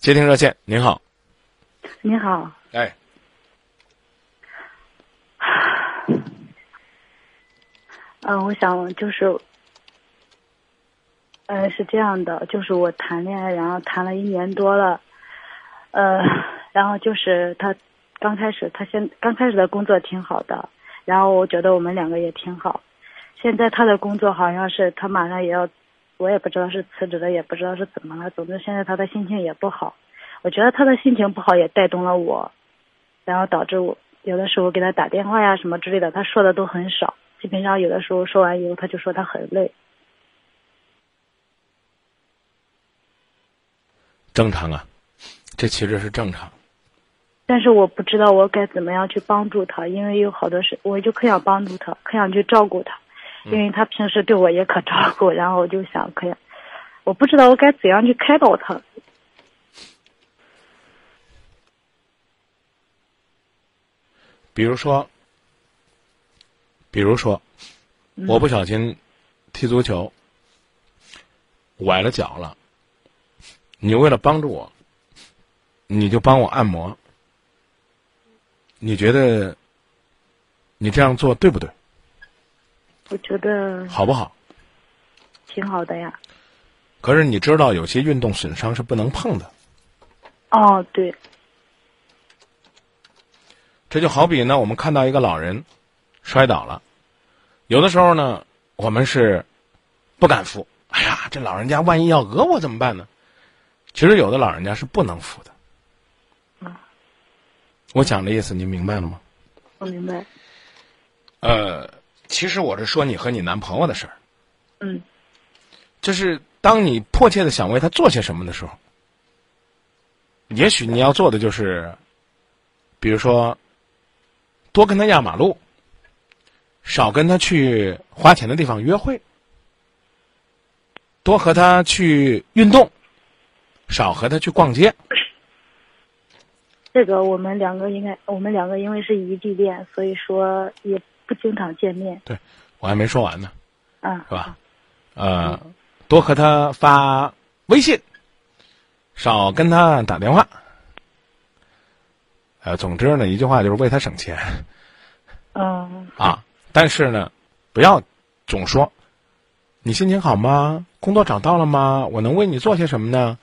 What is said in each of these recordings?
接听热线，您好，你好，哎，嗯、我想就是，呃，是这样的，就是我谈恋爱，然后谈了一年多了，呃，然后就是他刚开始，他先刚开始的工作挺好的，然后我觉得我们两个也挺好，现在他的工作好像是他马上也要，我也不知道是辞职了，也不知道是怎么了，总之现在他的心情也不好，我觉得他的心情不好也带动了我，然后导致我有的时候给他打电话呀什么之类的，他说的都很少，基本上有的时候说完以后他就说他很累。正常啊，这其实是正常。但是我不知道我该怎么样去帮助他，因为有好多事，我就可想帮助他，可想去照顾他，因为他平时对我也可照顾，然后我就想可以，我不知道我该怎样去开导他。比如说，比如说，我不小心踢足球崴了脚了，你为了帮助我，你就帮我按摩，你觉得你这样做对不对？我觉得好不好？挺好的呀。可是你知道，有些运动损伤是不能碰的。哦，对，这就好比呢，我们看到一个老人摔倒了，有的时候呢，我们是不敢扶。哎呀，这老人家万一要讹我怎么办呢？其实有的老人家是不能扶的。嗯我讲的意思您明白了吗？我明白。呃，其实我是说你和你男朋友的事儿，嗯就是当你迫切的想为他做些什么的时候，也许你要做的就是，比如说，多跟他压马路，少跟他去花钱的地方约会，多和他去运动，少和他去逛街。这个我们两个应该，我们两个因为是异地恋，所以说也不经常见面。对我还没说完呢，啊，是吧？呃，多和他发微信，少跟他打电话。呃，总之呢，一句话就是为他省钱嗯啊。但是呢，不要总说你心情好吗？工作找到了吗？我能为你做些什么呢？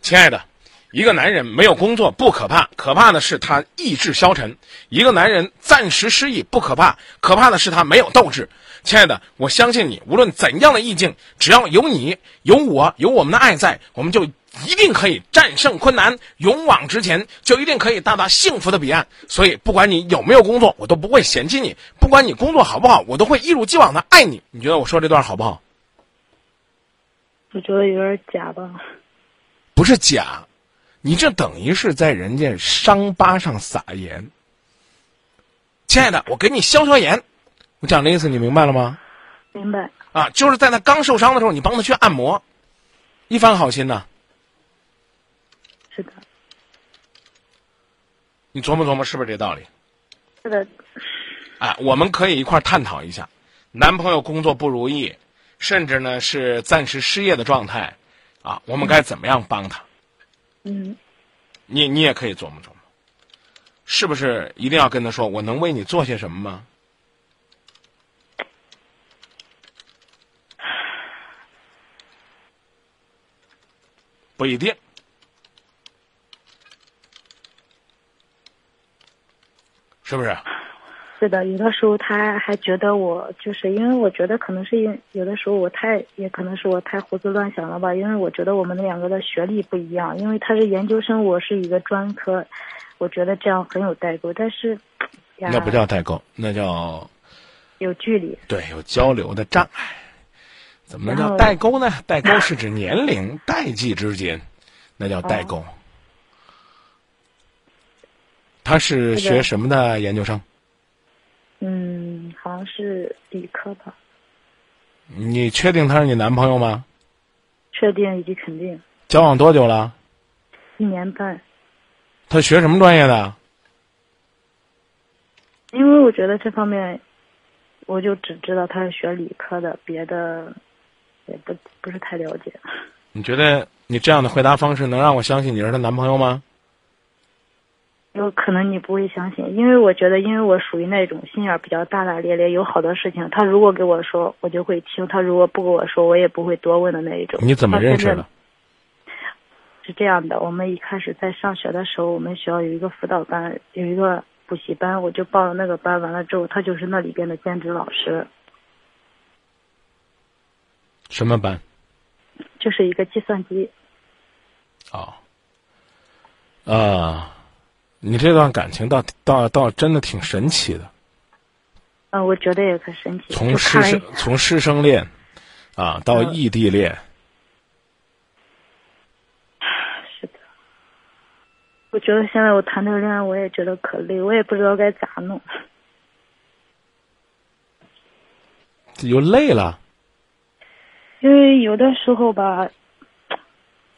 亲爱的，一个男人没有工作不可怕，可怕的是他意志消沉；一个男人暂时失意不可怕，可怕的是他没有斗志。亲爱的，我相信你，无论怎样的意境，只要有你、有我、有我们的爱在，我们就一定可以战胜困难，勇往直前，就一定可以到达幸福的彼岸。所以，不管你有没有工作，我都不会嫌弃你；不管你工作好不好，我都会一如既往的爱你。你觉得我说这段好不好？我觉得有点假吧。不是假，你这等于是在人家伤疤上撒盐。亲爱的，我给你消消炎，我讲的意思你明白了吗？明白。啊，就是在他刚受伤的时候，你帮他去按摩，一番好心呐。是的，你琢磨琢磨，是不是这道理？是的，啊，我们可以一块儿探讨一下，男朋友工作不如意，甚至呢是暂时失业的状态，啊，我们该怎么样帮他？嗯，你你也可以琢磨琢磨，是不是一定要跟他说，我能为你做些什么吗？不一定，是不是？是的。有的时候他还觉得我就是因为我觉得可能是因有的时候我太也可能是我太胡思乱想了吧，因为我觉得我们两个的学历不一样，因为他是研究生，我是一个专科，我觉得这样很有代沟，但是那不叫代沟，那叫有距离。对有交流的障碍。怎么能叫代沟呢？代沟是指年龄、代际之间，那叫代沟。他是学什么的研究生？嗯，好像是理科吧，你确定他是你男朋友吗？确定以及肯定交往多久了？一年半。他学什么专业的？因为我觉得这方面，我就只知道他是学理科的，别的也不不是太了解。你觉得你这样的回答方式能让我相信你是她男朋友吗？有可能你不会相信，因为我觉得，因为我属于那种心眼比较大大咧咧，有好多事情，他如果给我说，我就会听；他如果不跟我说，我也不会多问的那一种。你怎么认识的？是这样的，我们一开始在上学的时候，我们学校有一个辅导班，有一个补习班，我就报了那个班。完了之后，他就是那里边的兼职老师。什么班？就是一个计算机。哦。啊。你这段感情倒倒倒真的挺神奇的，嗯，我觉得也可神奇。从师生从师生恋，啊，到异地恋，是的。我觉得现在我谈这个恋爱，我也觉得可累，我也不知道该咋弄。又累了。因为有的时候吧，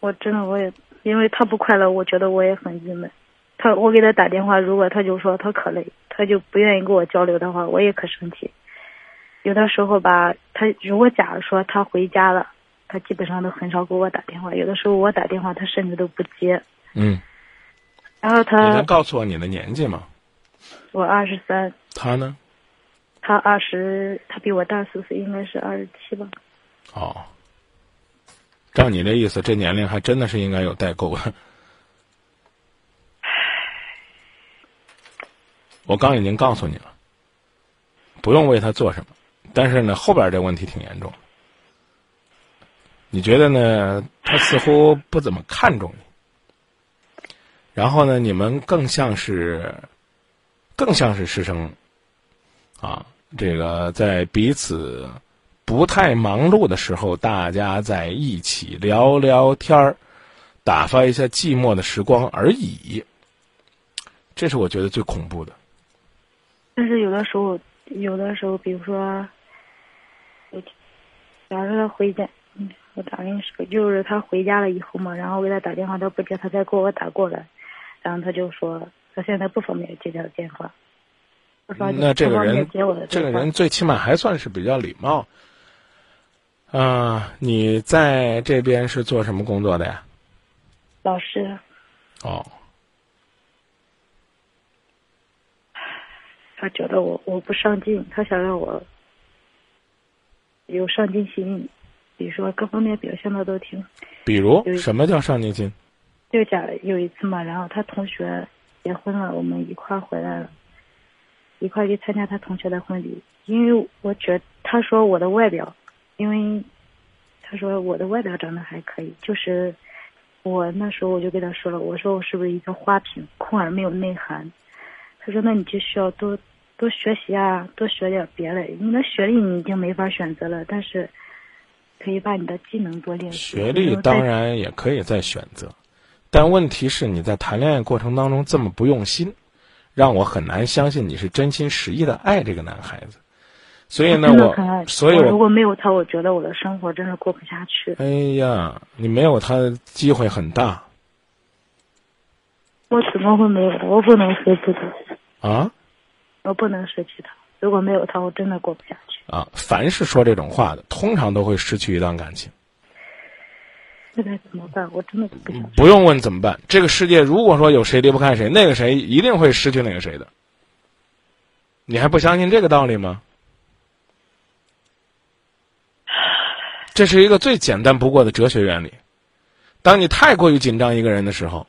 我真的我也因为他不快乐，我觉得我也很郁闷。他我给他打电话，如果他就说他可累，他就不愿意跟我交流的话，我也可生气。有的时候吧，他如果假如说他回家了，他基本上都很少给我打电话。有的时候我打电话，他甚至都不接。嗯。然后他。你能告诉我你的年纪吗？我二十三。他呢？他二十，他比我大四岁，应该是二十七吧。哦。照你这意思，这年龄还真的是应该有代沟。我刚已经告诉你了，不用为他做什么，但是呢，后边这问题挺严重。你觉得呢？他似乎不怎么看重你，然后呢，你们更像是，更像是师生，啊，这个在彼此不太忙碌的时候，大家在一起聊聊天儿，打发一下寂寞的时光而已。这是我觉得最恐怖的。但是有的时候，有的时候，比如说，我假如他回家，嗯，我咋跟你说？就是他回家了以后嘛，然后我给他打电话，他不接，他再给我打过来，然后他就说他现在不方便接他的电话。那这个人，这个人最起码还算是比较礼貌。啊，你在这边是做什么工作的呀？老师。哦。他觉得我我不上进，他想让我有上进心，比如说各方面表现的都挺。比如什么叫上进心？就讲有一次嘛，然后他同学结婚了，我们一块回来了，一块去参加他同学的婚礼。因为我觉得他说我的外表，因为他说我的外表长得还可以，就是我那时候我就跟他说了，我说我是不是一个花瓶，空而没有内涵。他说那你就需要多。多学习啊，多学点别的。你的学历你已经没法选择了，但是可以把你的技能多练。学历当然也可以再选择，但问题是你在谈恋爱过程当中这么不用心，让我很难相信你是真心实意的爱这个男孩子。所以呢，我所以如果没有他，我觉得我的生活真的过不下去。哎呀，你没有他，机会很大。我怎么会没有？我不能舍弃他。啊？我不能失去他，如果没有他，我真的过不下去。啊，凡是说这种话的，通常都会失去一段感情。现在怎么办？我真的不想。不用问怎么办，这个世界如果说有谁离不开谁，那个谁一定会失去那个谁的。你还不相信这个道理吗？这是一个最简单不过的哲学原理。当你太过于紧张一个人的时候。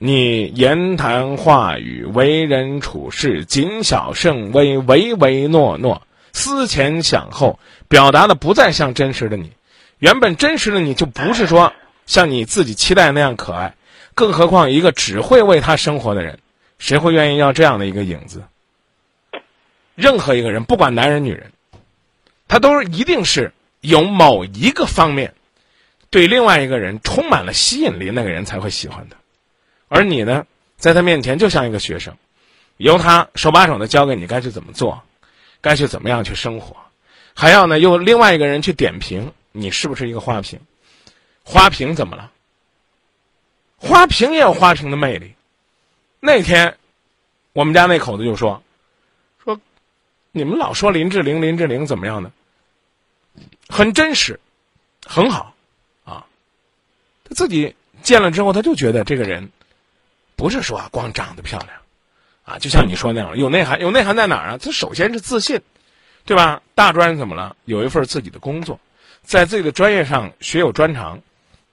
你言谈话语、为人处事、谨小慎微、唯唯诺诺、思前想后，表达的不再像真实的你。原本真实的你就不是说像你自己期待那样可爱，更何况一个只会为他生活的人，谁会愿意要这样的一个影子？任何一个人，不管男人女人，他都是一定是有某一个方面对另外一个人充满了吸引力，那个人才会喜欢的。而你呢，在他面前就像一个学生，由他手把手的教给你该去怎么做，该去怎么样去生活，还要呢用另外一个人去点评你是不是一个花瓶。花瓶怎么了？花瓶也有花瓶的魅力。那天，我们家那口子就说：“说你们老说林志玲，林志玲怎么样呢？很真实，很好，啊，他自己见了之后，他就觉得这个人不是说光长得漂亮啊，就像你说那样，有内涵。有内涵在哪儿啊？他首先是自信，对吧？大专怎么了？有一份自己的工作，在自己的专业上学有专长，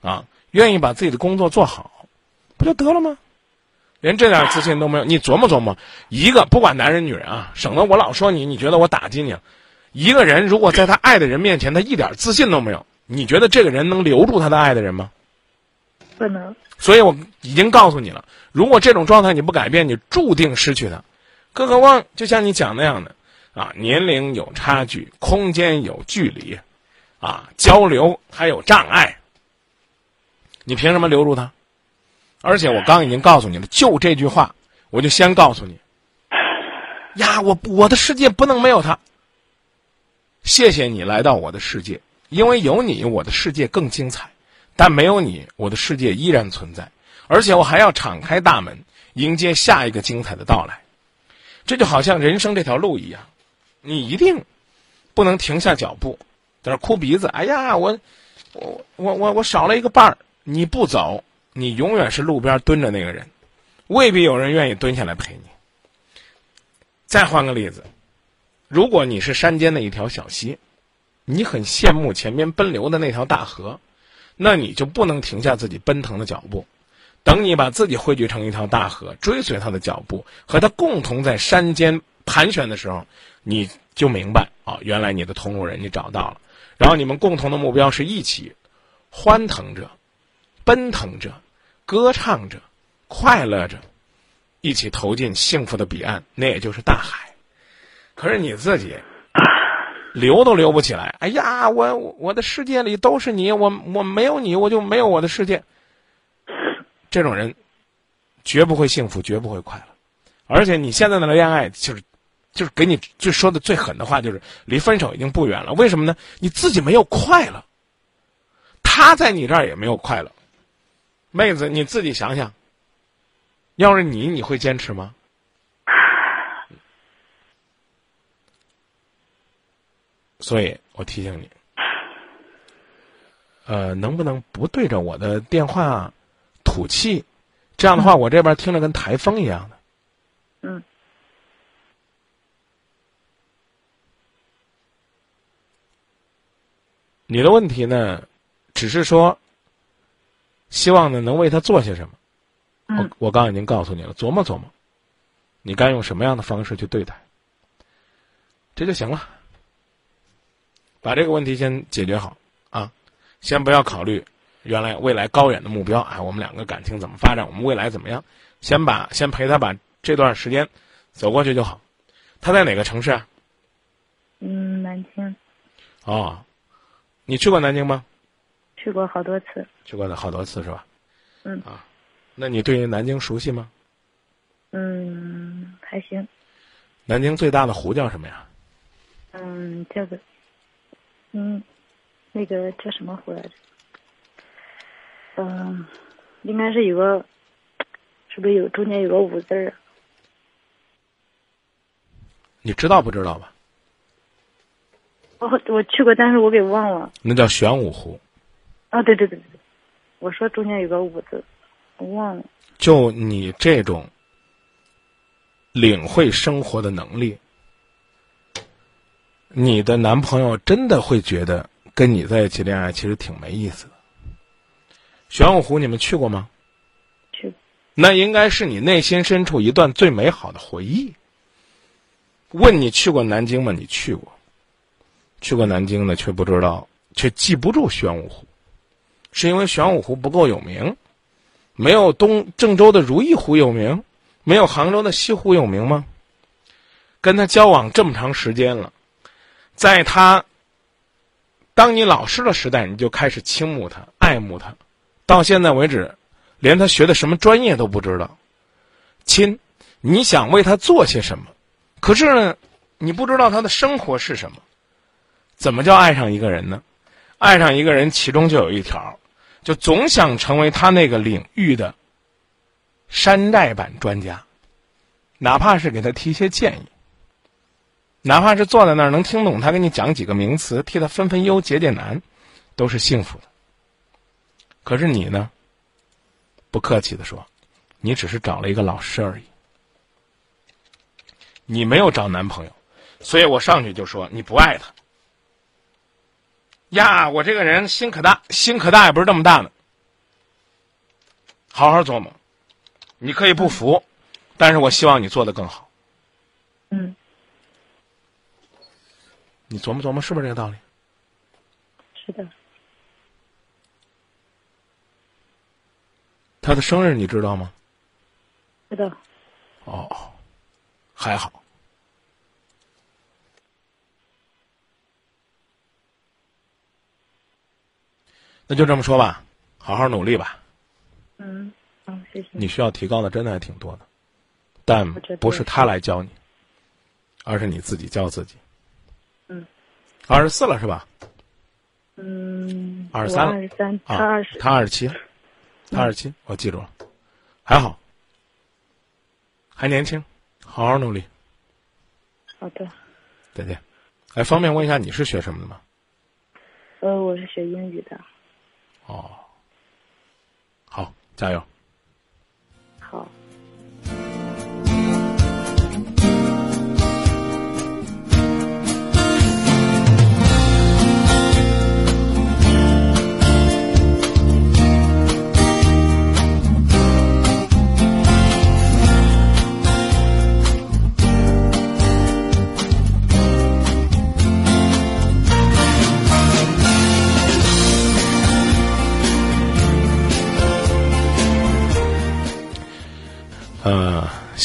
啊，愿意把自己的工作做好，不就得了吗？连这点自信都没有，你琢磨琢磨，一个不管男人女人啊，省得我老说你，你觉得我打击你。一个人如果在他爱的人面前，他一点自信都没有，你觉得这个人能留住他的爱的人吗？不能。所以我已经告诉你了，如果这种状态你不改变，你注定失去他。更何况，就像你讲那样的，啊，年龄有差距，空间有距离，啊，交流还有障碍，你凭什么留住他？而且我刚已经告诉你了，就这句话，我就先告诉你，呀，我我的世界不能没有他。谢谢你来到我的世界，因为有你，我的世界更精彩；但没有你，我的世界依然存在。而且我还要敞开大门，迎接下一个精彩的到来。这就好像人生这条路一样，你一定不能停下脚步，在那哭鼻子。哎呀，我我我我我少了一个伴儿，你不走。你永远是路边蹲着那个人，未必有人愿意蹲下来陪你。再换个例子，如果你是山间的一条小溪，你很羡慕前边奔流的那条大河，那你就不能停下自己奔腾的脚步。等你把自己汇聚成一条大河，追随他的脚步，和他共同在山间盘旋的时候，你就明白啊，原来你的同路人你找到了。然后你们共同的目标是一起欢腾着，奔腾着。歌唱着，快乐着，一起投进幸福的彼岸，那也就是大海。可是你自己留都留不起来。哎呀，我我的世界里都是你，我我没有你，我就没有我的世界。这种人绝不会幸福，绝不会快乐。而且你现在的恋爱，就是就是给你最说的最狠的话，就是离分手已经不远了。为什么呢？你自己没有快乐，他在你这儿也没有快乐。妹子，你自己想想，要是你，你会坚持吗？所以我提醒你，呃，能不能不对着我的电话吐气？这样的话，我这边听着跟台风一样的。嗯。你的问题呢，只是说。希望呢，能为他做些什么？我我刚已经告诉你了，琢磨琢磨，你该用什么样的方式去对待，这就行了。把这个问题先解决好啊，先不要考虑原来未来高远的目标啊，我们两个感情怎么发展，我们未来怎么样？先把先陪他把这段时间走过去就好。他在哪个城市啊？嗯，南京。哦，你去过南京吗？去过好多次，去过好多次是吧？嗯啊，那你对于南京熟悉吗？嗯，还行。南京最大的湖叫什么呀？嗯，叫个，嗯，那个叫什么湖来着？嗯，应该是有个，是不是有中间有个五字儿？你知道不知道吧？我我去过，但是我给忘了。那叫玄武湖。啊，对对对对对，我说中间有个五字，我忘了。就你这种领会生活的能力，你的男朋友真的会觉得跟你在一起恋爱其实挺没意思的。玄武湖你们去过吗？去。那应该是你内心深处一段最美好的回忆。问你去过南京吗？你去过。去过南京的却不知道，却记不住玄武湖。是因为玄武湖不够有名，没有东郑州的如意湖有名，没有杭州的西湖有名吗？跟他交往这么长时间了，在他当你老师的时代，你就开始倾慕他、爱慕他，到现在为止，连他学的什么专业都不知道。亲，你想为他做些什么？可是呢，你不知道他的生活是什么。怎么叫爱上一个人呢？爱上一个人，其中就有一条。就总想成为他那个领域的山寨版专家，哪怕是给他提些建议，哪怕是坐在那儿能听懂他给你讲几个名词，替他分分忧解解难，都是幸福的。可是你呢？不客气的说，你只是找了一个老师而已，你没有找男朋友，所以我上去就说你不爱他。呀，我这个人心可大，心可大也不是这么大的。好好琢磨，你可以不服，但是我希望你做的更好。嗯，你琢磨琢磨，是不是这个道理？是的，他的生日你知道吗？知道，哦，还好。那就这么说吧，好好努力吧。嗯，好，谢谢。你需要提高的真的还挺多的，但不是他来教你，而是你自己教自己。嗯，二十四了是吧？嗯，二十三二十三，他啊二十，，他二十七，他二十七，我记住了，还好，还年轻，好好努力。好的。再见。哎，方便问一下你是学什么的吗？呃，我是学英语的。哦，好，加油。好。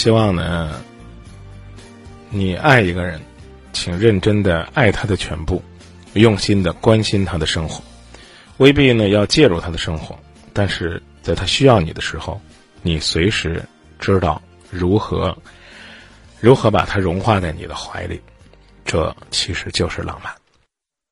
希望呢，你爱一个人，请认真的爱他的全部，用心的关心他的生活，未必呢要介入他的生活，但是在他需要你的时候，你随时知道如何如何把他融化在你的怀里，这其实就是浪漫。